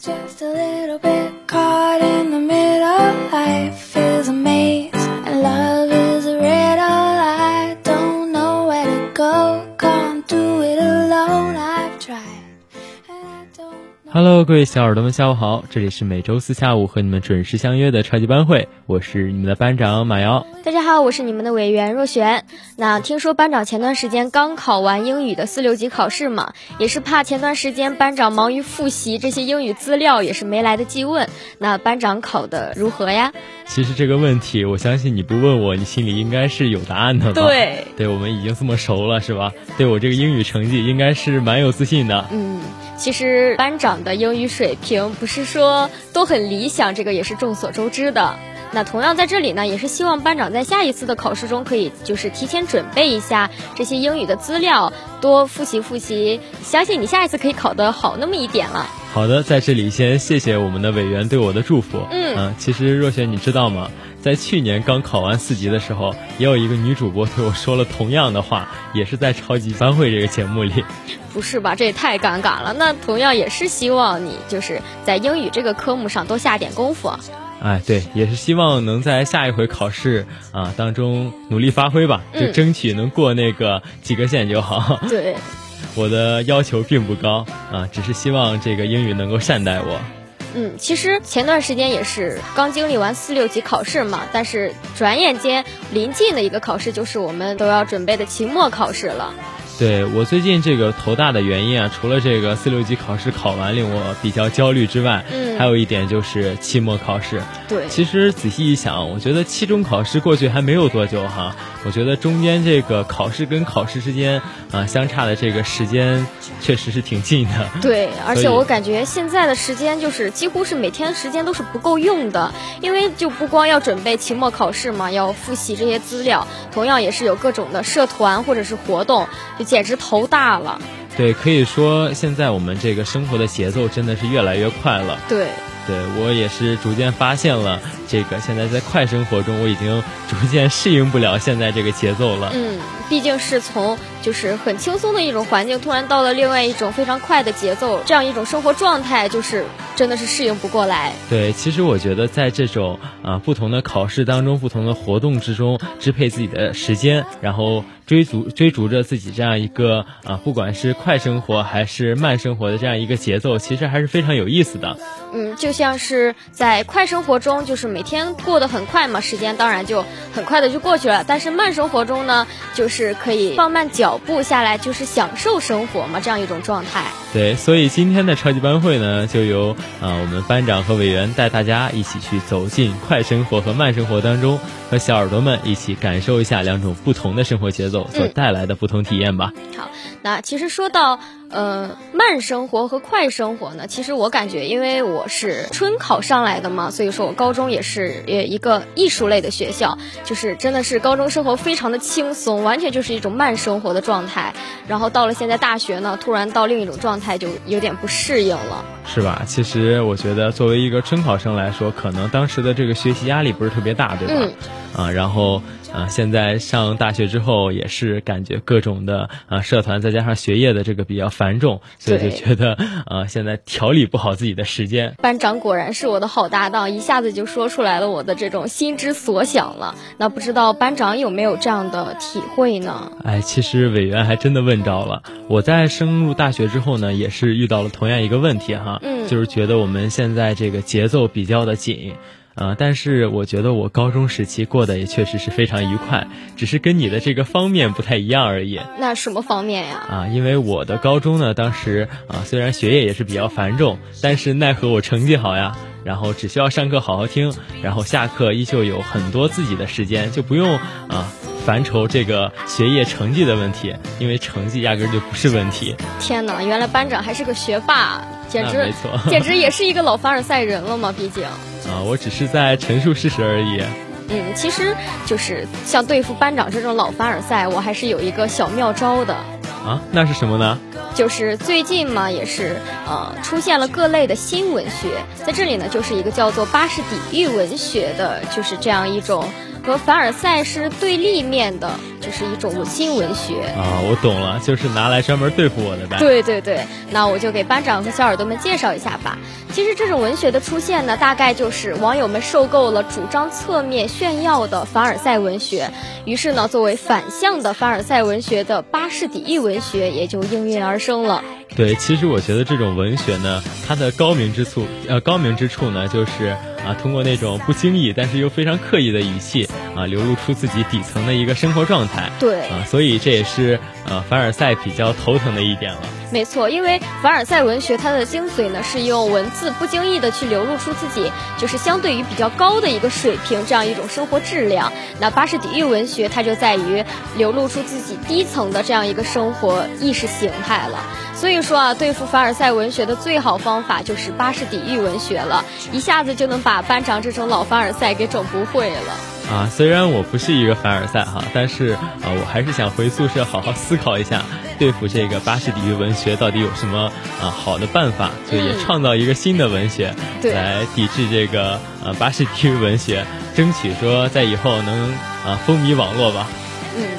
Just a little bit caught in the middle. Life Hello，各位小耳朵们，下午好！这里是每周四下午和你们准时相约的超级班会，我是你们的班长马瑶。大家好，我是你们的委员若璇。那听说班长前段时间刚考完英语的四六级考试嘛，也是怕前段时间班长忙于复习这些英语资料，也是没来得及问。那班长考的如何呀？其实这个问题，我相信你不问我，你心里应该是有答案的吧？对，对我们已经这么熟了，是吧？对我这个英语成绩应该是蛮有自信的。嗯，其实班长的英语水平不是说都很理想，这个也是众所周知的。那同样在这里呢，也是希望班长在下一次的考试中可以就是提前准备一下这些英语的资料，多复习复习，相信你下一次可以考得好那么一点了。好的，在这里先谢谢我们的委员对我的祝福。嗯其实若雪，你知道吗？在去年刚考完四级的时候，也有一个女主播对我说了同样的话，也是在超级班会这个节目里。不是吧？这也太尴尬了。那同样也是希望你就是在英语这个科目上多下点功夫啊。哎，对，也是希望能在下一回考试啊当中努力发挥吧，就嗯争取能过那个及格线就好。对，我的要求并不高啊，只是希望这个英语能够善待我。嗯，其实前段时间也是刚经历完四六级考试嘛，但是转眼间临近的一个考试就是我们都要准备的期末考试了。对我最近这个头大的原因啊，除了这个四六级考试考完令我比较焦虑之外，嗯还有一点就是期末考试。对其实仔细一想，我觉得期中考试过去还没有多久哈，我觉得中间这个考试跟考试之间啊相差的这个时间确实是挺近的。对，而且我感觉现在的时间就是几乎是每天时间都是不够用的，因为就不光要准备期末考试嘛，要复习这些资料，同样也是有各种的社团或者是活动，就简直头大了。对，可以说现在我们这个生活的节奏真的是越来越快了。对，对我也是逐渐发现了，这个现在在快生活中，我已经逐渐适应不了现在这个节奏了。嗯，毕竟是从就是很轻松的一种环境，突然到了另外一种非常快的节奏，这样一种生活状态，就是真的是适应不过来。对，其实我觉得在这种啊不同的考试当中、不同的活动之中，支配自己的时间，然后追逐追逐着自己这样一个啊，不管是快生活还是慢生活的这样一个节奏，其实还是非常有意思的。嗯，就像是在快生活中，就是每天过得很快嘛，时间当然就很快的就过去了。但是慢生活中呢，就是可以放慢脚步下来，就是享受生活嘛，这样一种状态。对，所以今天的超级班会呢，就由啊我们班长和委员带大家一起去走进快生活和慢生活当中，和小耳朵们一起感受一下两种不同的生活节奏所嗯带来的不同体验吧。好，那其实说到呃慢生活和快生活呢，其实我感觉，因为我是春考上来的嘛，所以说我高中也是也一个艺术类的学校，就是真的是高中生活非常的轻松，完全就是一种慢生活的状态。然后到了现在大学呢，突然到另一种状态，就有点不适应了。是吧？其实我觉得，作为一个春考生来说，可能当时的这个学习压力不是特别大，对吧？嗯啊，然后啊，现在上大学之后，也是感觉各种的啊社团，再加上学业的这个比较繁重，所以就觉得啊，现在调理不好自己的时间。班长果然是我的好搭档，一下子就说出来了我的这种心之所想了。那不知道班长有没有这样的体会呢？哎，其实委员还真的问着了。我在升入大学之后呢，也是遇到了同样一个问题哈，嗯就是觉得我们现在这个节奏比较的紧。啊、但是我觉得我高中时期过得也确实是非常愉快，只是跟你的这个方面不太一样而已。那什么方面呀？啊，因为我的高中呢，当时啊，虽然学业也是比较繁重，但是奈何我成绩好呀，然后只需要上课好好听，然后下课依旧有很多自己的时间，就不用啊烦愁这个学业成绩的问题，因为成绩压根儿就不是问题。天哪，原来班长还是个学霸，简直没错简直也是一个老凡尔赛人了嘛！毕竟，啊，我只是在陈述事实而已。嗯，其实就是像对付班长这种老凡尔赛，我还是有一个小妙招的。啊，那是什么呢？就是最近嘛，也是呃出现了各类的新文学，在这里呢，就是一个叫做巴士底狱文学的，就是这样一种和凡尔赛是对立面的，就是一种新文学啊。我懂了，就是拿来专门对付我的呗。对对对，那我就给班长和小耳朵们介绍一下吧。其实这种文学的出现呢，大概就是网友们受够了主张侧面炫耀的凡尔赛文学，于是呢，作为反向的凡尔赛文学的巴士底狱文学也就应运而生了。对，其实我觉得这种文学呢，它的高明之处，呃，高明之处呢，就是啊，通过那种不经意但是又非常刻意的语气啊，流露出自己底层的一个生活状态。对啊，所以这也是呃凡尔赛比较头疼的一点了。没错，因为凡尔赛文学它的精髓呢，是用文字不经意的去流露出自己就是相对于比较高的一个水平这样一种生活质量。那巴士底狱文学它就在于流露出自己低层的这样一个生活意识形态了。所以说啊，对付凡尔赛文学的最好方法就是巴士底狱文学了，一下子就能把班长这种老凡尔赛给整不会了。啊，虽然我不是一个凡尔赛哈，但是啊，我还是想回宿舍好好思考一下，对付这个巴士底狱文学到底有什么啊好的办法，就也创造一个新的文学来抵制这个呃巴士底狱文学，争取说在以后能啊风靡网络吧。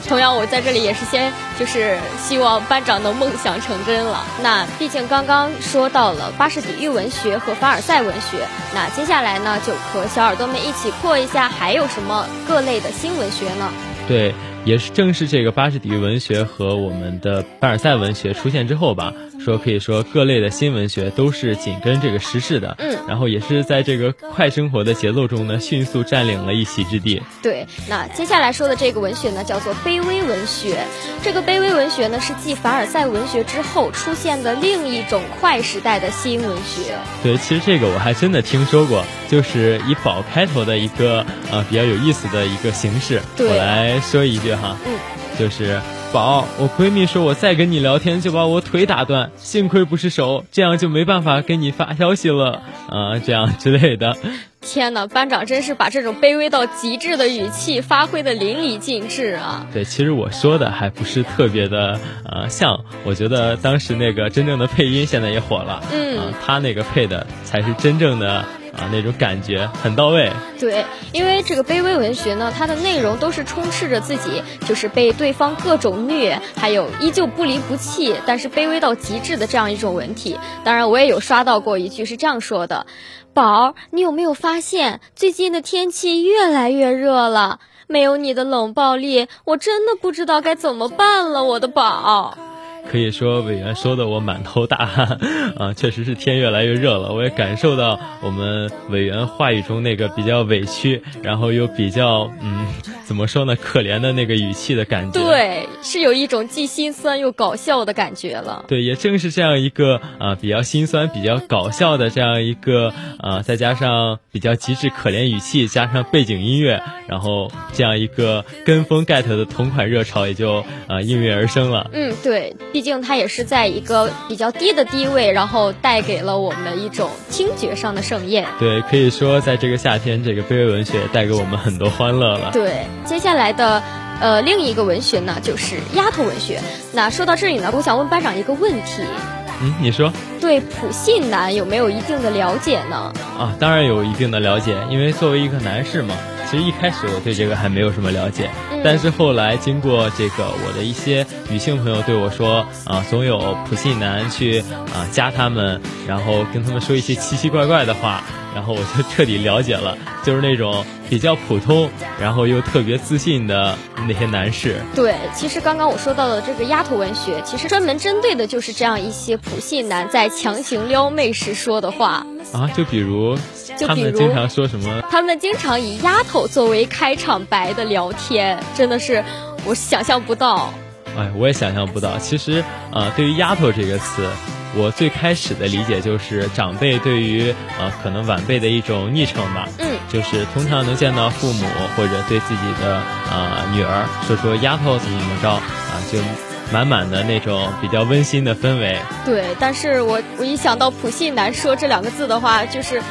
同样，我在这里也是先就是希望班长能梦想成真了。那毕竟刚刚说到了巴士底狱文学和凡尔赛文学，那接下来呢，就和小耳朵们一起过一下，还有什么各类的新文学呢？对。也是正是这个巴士底狱文学和我们的凡尔赛文学出现之后吧，说可以说各类的新文学都是紧跟这个时事的，嗯，然后也是在这个快生活的节奏中呢，迅速占领了一席之地。对，那接下来说的这个文学呢，叫做卑微文学。这个卑微文学呢，是继凡尔赛文学之后出现的另一种快时代的新文学。对，其实这个我还真的听说过，就是以宝开头的一个呃比较有意思的一个形式。我来说一句。哈，嗯，就是宝，我闺蜜说我再跟你聊天就把我腿打断，幸亏不是手，这样就没办法给你发消息了啊，这样之类的。天哪，班长真是把这种卑微到极致的语气发挥的淋漓尽致啊！对，其实我说的还不是特别的呃像，我觉得当时那个真正的配音现在也火了，嗯，他那个配的才是真正的。啊，那种感觉很到位。对，因为这个卑微文学呢，它的内容都是充斥着自己就是被对方各种虐，还有依旧不离不弃，但是卑微到极致的这样一种文体。当然，我也有刷到过一句是这样说的：“宝儿，你有没有发现最近的天气越来越热了？没有你的冷暴力，我真的不知道该怎么办了，我的宝。”可以说委员说的我满头大汗啊，确实是天越来越热了。我也感受到我们委员话语中那个比较委屈，然后又比较嗯，怎么说呢，可怜的那个语气的感觉。对，是有一种既心酸又搞笑的感觉了。对，也正是这样一个啊比较心酸、比较搞笑的这样一个啊，再加上比较极致可怜语气，加上背景音乐，然后这样一个跟风 get 的同款热潮也就啊应运而生了。嗯，对。毕竟它也是在一个比较低的低位，然后带给了我们一种听觉上的盛宴。对，可以说在这个夏天，这个卑微文学带给我们很多欢乐了。对，接下来的，呃，另一个文学呢，就是丫头文学。那说到这里呢，我想问班长一个问题。嗯，你说。对普信男有没有一定的了解呢？啊，当然有一定的了解，因为作为一个男士嘛。其实一开始我对这个还没有什么了解，但是后来经过这个我的一些女性朋友对我说啊，总有普信男去啊加他们，然后跟他们说一些奇奇怪怪的话，然后我就彻底了解了，就是那种比较普通，然后又特别自信的那些男士。对，其实刚刚我说到的这个丫头文学，其实专门针对的就是这样一些普信男在强行撩妹时说的话啊，就比如。他们经常说什么？他们经常以丫头作为开场白的聊天，真的是我想象不到。哎，我也想象不到。其实，呃，对于“丫头”这个词，我最开始的理解就是长辈对于呃可能晚辈的一种昵称吧。嗯。就是通常能见到父母或者对自己的呃女儿说说“丫头”怎么怎么着啊，就满满的那种比较温馨的氛围。对，但是我我一想到“普信男”说这两个字的话，就是。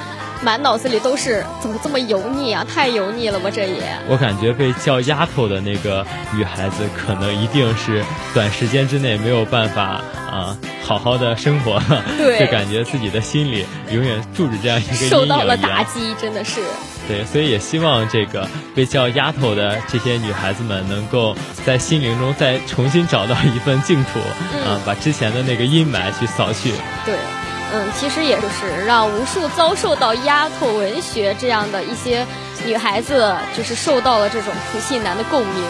满脑子里都是怎么这么油腻啊！太油腻了吧，这也。我感觉被叫丫头的那个女孩子，可能一定是短时间之内没有办法啊，好好的生活了。对。就感觉自己的心里永远住着这样一个受到了打击，真的是。对，所以也希望这个被叫丫头的这些女孩子们，能够在心灵中再重新找到一份净土，啊，把之前的那个阴霾去扫去。对，嗯，其实也就是让无数遭受到丫头文学这样的一些女孩子，就是受到了这种普信男的共鸣。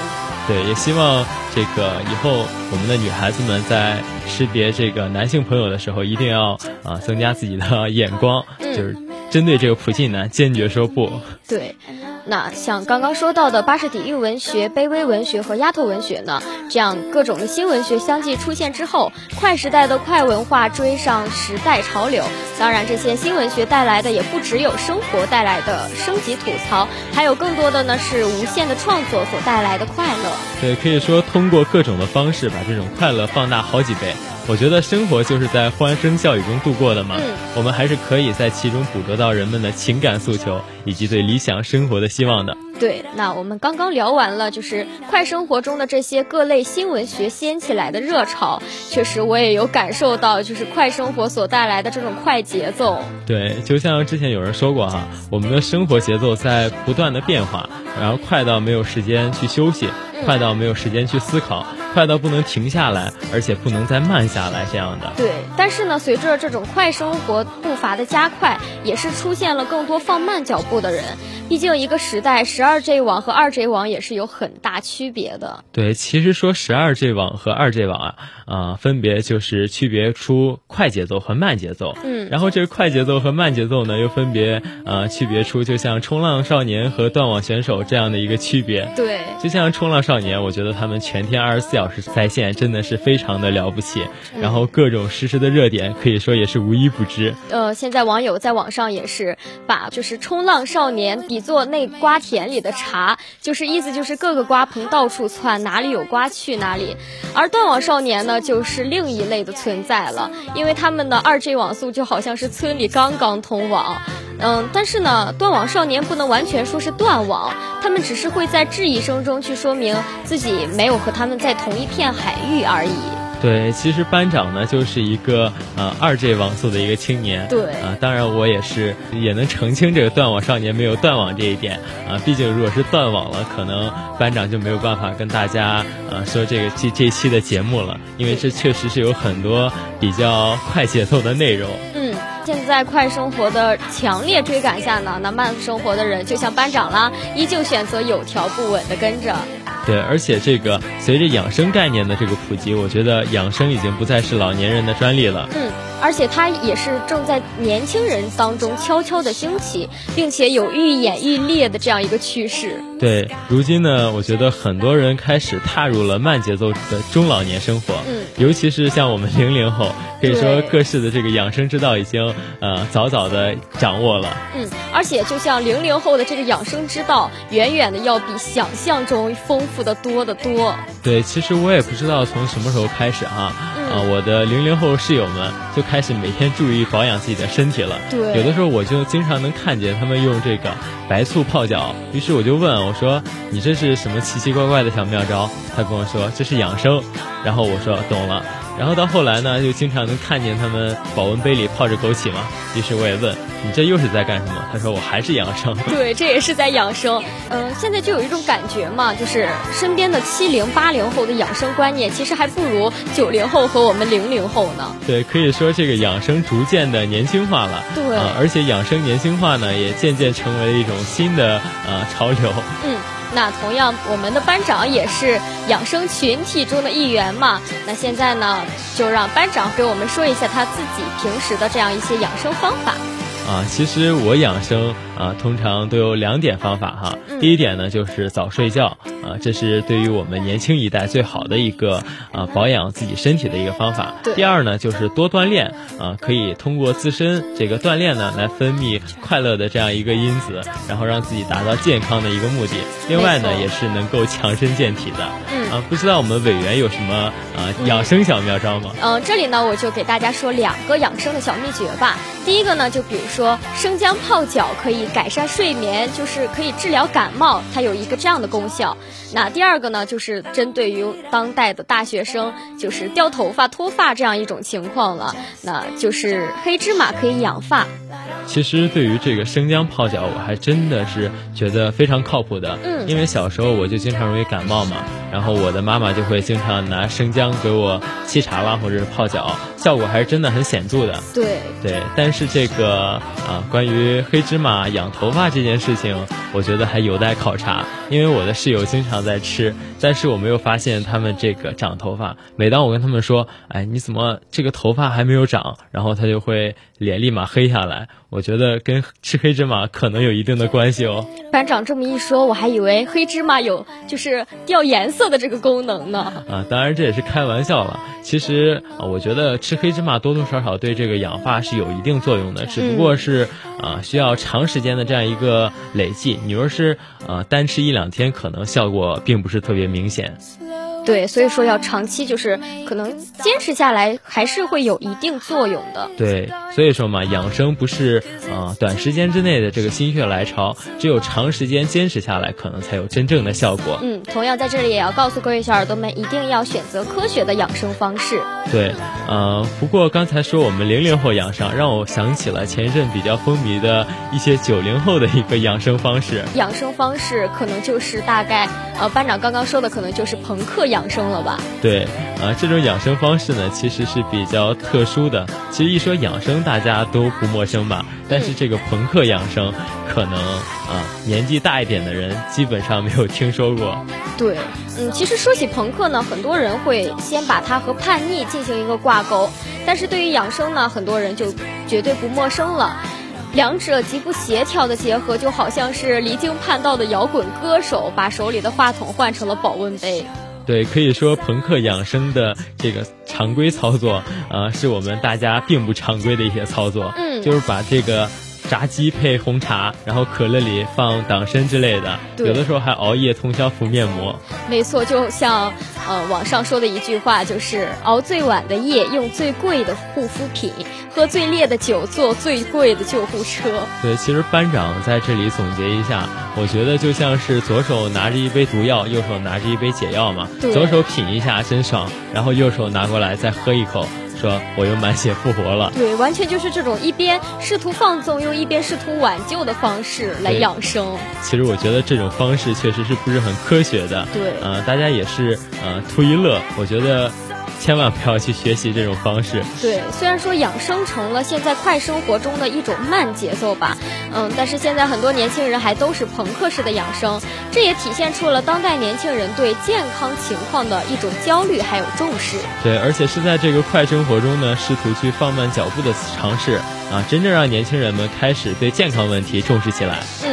对，也希望这个以后我们的女孩子们在识别这个男性朋友的时候，一定要啊增加自己的眼光，就是针对这个普信男坚决说不。对。那像刚刚说到的巴士底狱文学、卑微文学和丫头文学呢，这样各种的新文学相继出现之后，快时代的快文化追上时代潮流。当然，这些新文学带来的也不只有生活带来的升级吐槽，还有更多的呢是无限的创作所带来的快乐。对，可以说通过各种的方式把这种快乐放大好几倍。我觉得生活就是在欢声笑语中度过的嘛，我们还是可以在其中捕捉到人们的情感诉求以及对理想生活的希望的。对，那我们刚刚聊完了，就是快生活中的这些各类新文学掀起来的热潮，确实我也有感受到，就是快生活所带来的这种快节奏。对，就像之前有人说过哈，我们的生活节奏在不断的变化，然后快到没有时间去休息，快到没有时间去思考。快到不能停下来，而且不能再慢下来，这样的。对，但是呢，随着这种快生活步伐的加快，也是出现了更多放慢脚步的人。毕竟一个时代，十二 G 网和二 G 网也是有很大区别的。对，其实说十二 G 网和二 G 网啊，啊，分别就是区别出快节奏和慢节奏。嗯。然后这个快节奏和慢节奏呢，又分别呃区别出，就像冲浪少年和断网选手这样的一个区别。对。就像冲浪少年，我觉得他们全天二十四小时在线，真的是非常的了不起。然后各种实时的热点，可以说也是无一不知。呃，现在网友在网上也是把就是冲浪少年比。作那瓜田里的茶，就是意思就是各个瓜棚到处窜，哪里有瓜去哪里。而断网少年呢，就是另一类的存在了，因为他们的二 G 网速就好像是村里刚刚通网。嗯，但是呢，断网少年不能完全说是断网，他们只是会在质疑声中去说明自己没有和他们在同一片海域而已。对，其实班长呢就是一个呃二 G 网速的一个青年。对啊，当然我也是也能澄清这个断网少年没有断网这一点啊。毕竟如果是断网了，可能班长就没有办法跟大家呃说这个这这期的节目了，因为这确实是有很多比较快节奏的内容。嗯，现在快生活的强烈追赶下呢，那慢生活的人就像班长啦，依旧选择有条不紊的跟着。对，而且这个随着养生概念的这个普及，我觉得养生已经不再是老年人的专利了。嗯，而且它也是正在年轻人当中悄悄的兴起，并且有愈演愈烈的这样一个趋势。对，如今呢，我觉得很多人开始踏入了慢节奏的中老年生活。嗯，尤其是像我们零零后，可以说各式的这个养生之道已经呃早早的掌握了。嗯，而且就像零零后的这个养生之道，远远的要比想象中丰富的多得多。对，其实我也不知道从什么时候开始哈，啊，我的零零后室友们就开始每天注意保养自己的身体了。对，有的时候我就经常能看见他们用这个白醋泡脚，于是我就问我说：“你这是什么奇奇怪怪的小妙招？”他跟我说：“这是养生。”然后我说：“懂了。”然后到后来呢，就经常能看见他们保温杯里泡着枸杞嘛。于是我也问你这又是在干什么？他说我还是养生。对，这也是在养生。嗯，现在就有一种感觉嘛，就是身边的七零八零后的养生观念，其实还不如九零后和我们零零后呢。对，可以说这个养生逐渐的年轻化了。对，而且养生年轻化呢，也渐渐成为了一种新的呃潮流。嗯。那同样，我们的班长也是养生群体中的一员嘛。那现在呢，就让班长给我们说一下他自己平时的这样一些养生方法。啊，其实我养生啊，通常都有两点方法哈。第一点呢，就是早睡觉啊，这是对于我们年轻一代最好的一个啊保养自己身体的一个方法。第二呢，就是多锻炼啊，可以通过自身这个锻炼呢，来分泌快乐的这样一个因子，然后让自己达到健康的一个目的。另外呢，也是能够强身健体的。嗯啊，不知道我们委员有什么啊养生小妙招吗？嗯，这里呢，我就给大家说两个养生的小秘诀吧。第一个呢，就比如说生姜泡脚可以改善睡眠，就是可以治疗感冒，它有一个这样的功效。那第二个呢，就是针对于当代的大学生，就是掉头发、脱发这样一种情况了，那就是黑芝麻可以养发。其实对于这个生姜泡脚，我还真的是觉得非常靠谱的。嗯，因为小时候我就经常容易感冒嘛，然后我的妈妈就会经常拿生姜给我沏茶啦，或者是泡脚，效果还是真的很显著的。对对，但是这个啊，关于黑芝麻养头发这件事情，我觉得还有待考察。因为我的室友经常在吃，但是我没有发现他们这个长头发。每当我跟他们说，哎，你怎么这个头发还没有长？然后他就会脸立马黑下来。我觉得跟吃黑芝麻可能有一定的关系哦。班长这么一说，我还以为黑芝麻有就是掉颜色的这个功能呢。啊，当然这也是开玩笑了。其实啊，我觉得吃黑芝麻多多少少对这个养发是有一定作用的，只不过是啊需要长时间的这样一个累计。你若是啊单吃一两天，可能效果并不是特别明显。对，所以说要长期，就是可能坚持下来，还是会有一定作用的。对，所以说嘛，养生不是啊短时间之内的这个心血来潮，只有长时间坚持下来，可能才有真正的效果。嗯，同样在这里也要告诉各位小耳朵们，一定要选择科学的养生方式。对，呃，不过刚才说我们零零后养生，让我想起了前一阵比较风靡的一些九零后的一个养生方式。养生方式可能就是大概，呃，班长刚刚说的可能就是朋克养生了吧？对，啊，这种养生方式呢，其实是比较特殊的。其实一说养生，大家都不陌生吧？但是这个朋克养生，可能啊，年纪大一点的人基本上没有听说过。对，嗯，其实说起朋克呢，很多人会先把它和叛逆进行一个挂钩，但是对于养生呢，很多人就绝对不陌生了。两者极不协调的结合，就好像是离经叛道的摇滚歌手把手里的话筒换成了保温杯。对，可以说朋克养生的这个常规操作，啊，是我们大家并不常规的一些操作。嗯，就是把这个炸鸡配红茶，然后可乐里放党参之类的，有的时候还熬夜通宵敷面膜。没错，就像呃网上说的一句话，就是熬最晚的夜，用最贵的护肤品。喝最烈的酒，坐最贵的救护车。对，其实班长在这里总结一下，我觉得就像是左手拿着一杯毒药，右手拿着一杯解药嘛。左手品一下真爽，然后右手拿过来再喝一口，说我又满血复活了。对，完全就是这种一边试图放纵，又一边试图挽救的方式来养生。其实我觉得这种方式确实是不是很科学的。对，呃，大家也是呃图一乐。我觉得。千万不要去学习这种方式。对，虽然说养生成了现在快生活中的一种慢节奏吧，嗯，但是现在很多年轻人还都是朋克式的养生，这也体现出了当代年轻人对健康情况的一种焦虑还有重视。对，而且是在这个快生活中呢，试图去放慢脚步的尝试啊，真正让年轻人们开始对健康问题重视起来。嗯。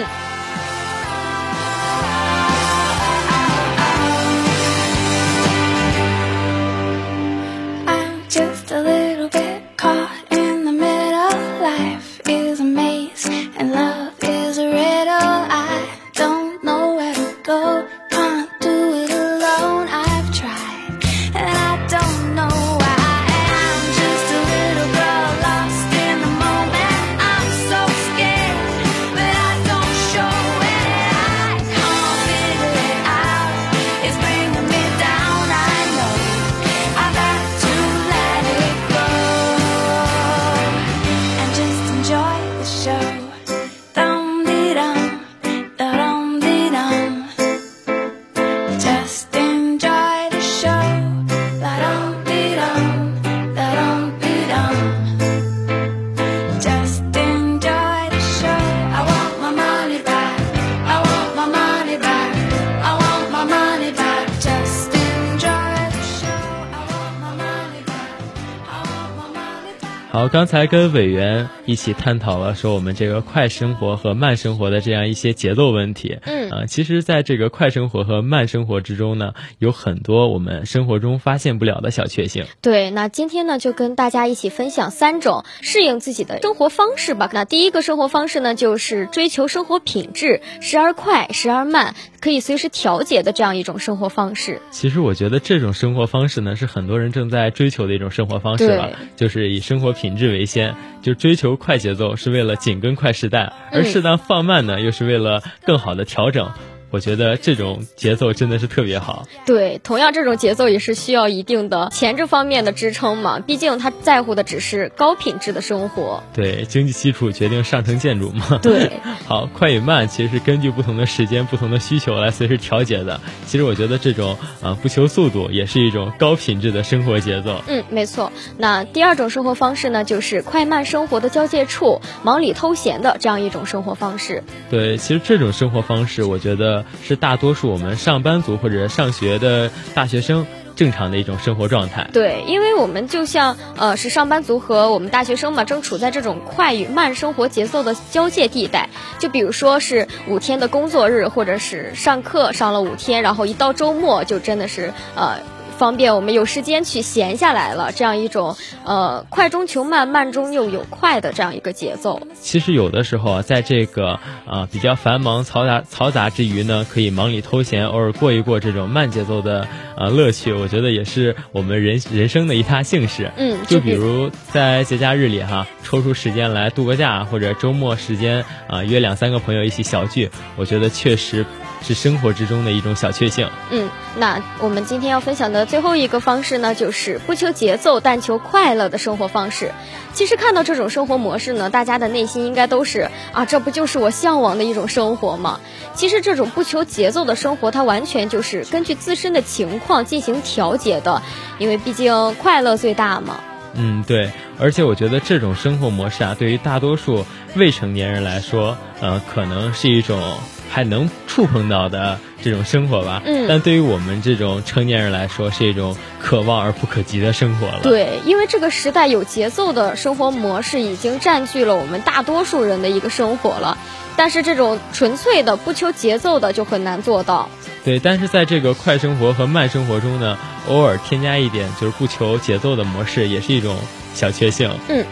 刚才跟委员一起探讨了说我们这个快生活和慢生活的这样一些节奏问题。啊，其实，在这个快生活和慢生活之中呢，有很多我们生活中发现不了的小确幸。对，那今天呢，就跟大家一起分享三种适应自己的生活方式吧。那第一个生活方式呢，就是追求生活品质，时而快，时而慢。可以随时调节的这样一种生活方式。其实我觉得这种生活方式呢，是很多人正在追求的一种生活方式了，就是以生活品质为先，就追求快节奏是为了紧跟快时代，而适当放慢呢，又是为了更好的调整。我觉得这种节奏真的是特别好。对，同样这种节奏也是需要一定的前置方面的支撑嘛，毕竟他在乎的只是高品质的生活。对，经济基础决定上层建筑嘛。对。好，快与慢其实是根据不同的时间、不同的需求来随时调节的。其实我觉得这种啊不求速度，也是一种高品质的生活节奏。嗯，没错。那第二种生活方式呢，就是快慢生活的交界处，忙里偷闲的这样一种生活方式。对，其实这种生活方式，我觉得。是大多数我们上班族或者上学的大学生正常的一种生活状态。对，因为我们就像呃是上班族和我们大学生嘛，正处在这种快与慢生活节奏的交界地带。就比如说是五天的工作日，或者是上课上了五天，然后一到周末就真的是呃。方便我们有时间去闲下来了，这样一种呃快中求慢，慢中又有快的这样一个节奏。其实有的时候啊，在这个啊比较繁忙嘈杂嘈杂之余呢，可以忙里偷闲，偶尔过一过这种慢节奏的呃乐趣，我觉得也是我们人人生的一大幸事。嗯，就比如在节假日里哈，抽出时间来度个假，或者周末时间啊约两三个朋友一起小聚，我觉得确实。是生活之中的一种小确幸。嗯，那我们今天要分享的最后一个方式呢，就是不求节奏，但求快乐的生活方式。其实看到这种生活模式呢，大家的内心应该都是啊，这不就是我向往的一种生活吗？其实这种不求节奏的生活，它完全就是根据自身的情况进行调节的，因为毕竟快乐最大嘛。嗯，对，而且我觉得这种生活模式啊，对于大多数未成年人来说，呃，可能是一种。还能触碰到的这种生活吧，嗯，但对于我们这种成年人来说，是一种可望而不可及的生活了。对，因为这个时代有节奏的生活模式已经占据了我们大多数人的一个生活了，但是这种纯粹的不求节奏的就很难做到。对，但是在这个快生活和慢生活中呢，偶尔添加一点就是不求节奏的模式，也是一种小确幸。嗯。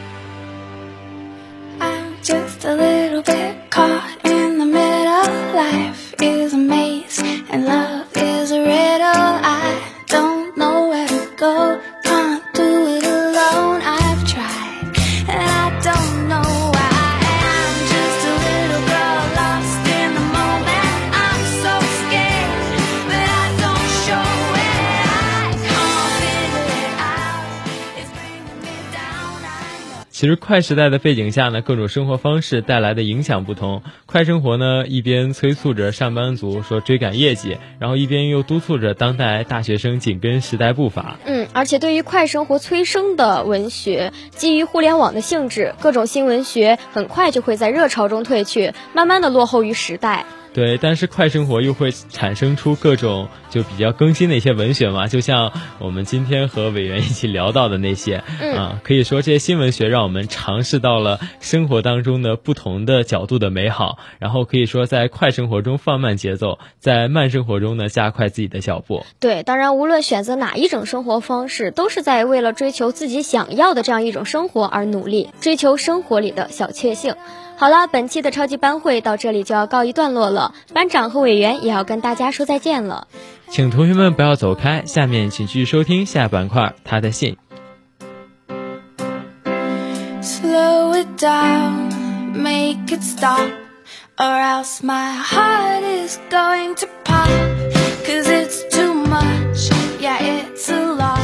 其实快时代的背景下呢，各种生活方式带来的影响不同。快生活呢，一边催促着上班族说追赶业绩，然后一边又督促着当代大学生紧跟时代步伐。嗯，而且对于快生活催生的文学，基于互联网的性质，各种新文学很快就会在热潮中退去，慢慢的落后于时代。对，但是快生活又会产生出各种就比较更新的一些文学嘛，就像我们今天和委员一起聊到的那些，啊，可以说这些新文学让我们尝试到了生活当中的不同的角度的美好，然后可以说在快生活中放慢节奏，在慢生活中呢加快自己的脚步。对，当然无论选择哪一种生活方式，都是在为了追求自己想要的这样一种生活而努力，追求生活里的小确幸。好了，本期的超级班会到这里就要告一段落了，班长和委员也要跟大家说再见了。请同学们不要走开，下面请继续收听下板块他的信。Slow it down, make it stop. Or else my heart is going to pop. Cause it's too much, yeah, it's a lot.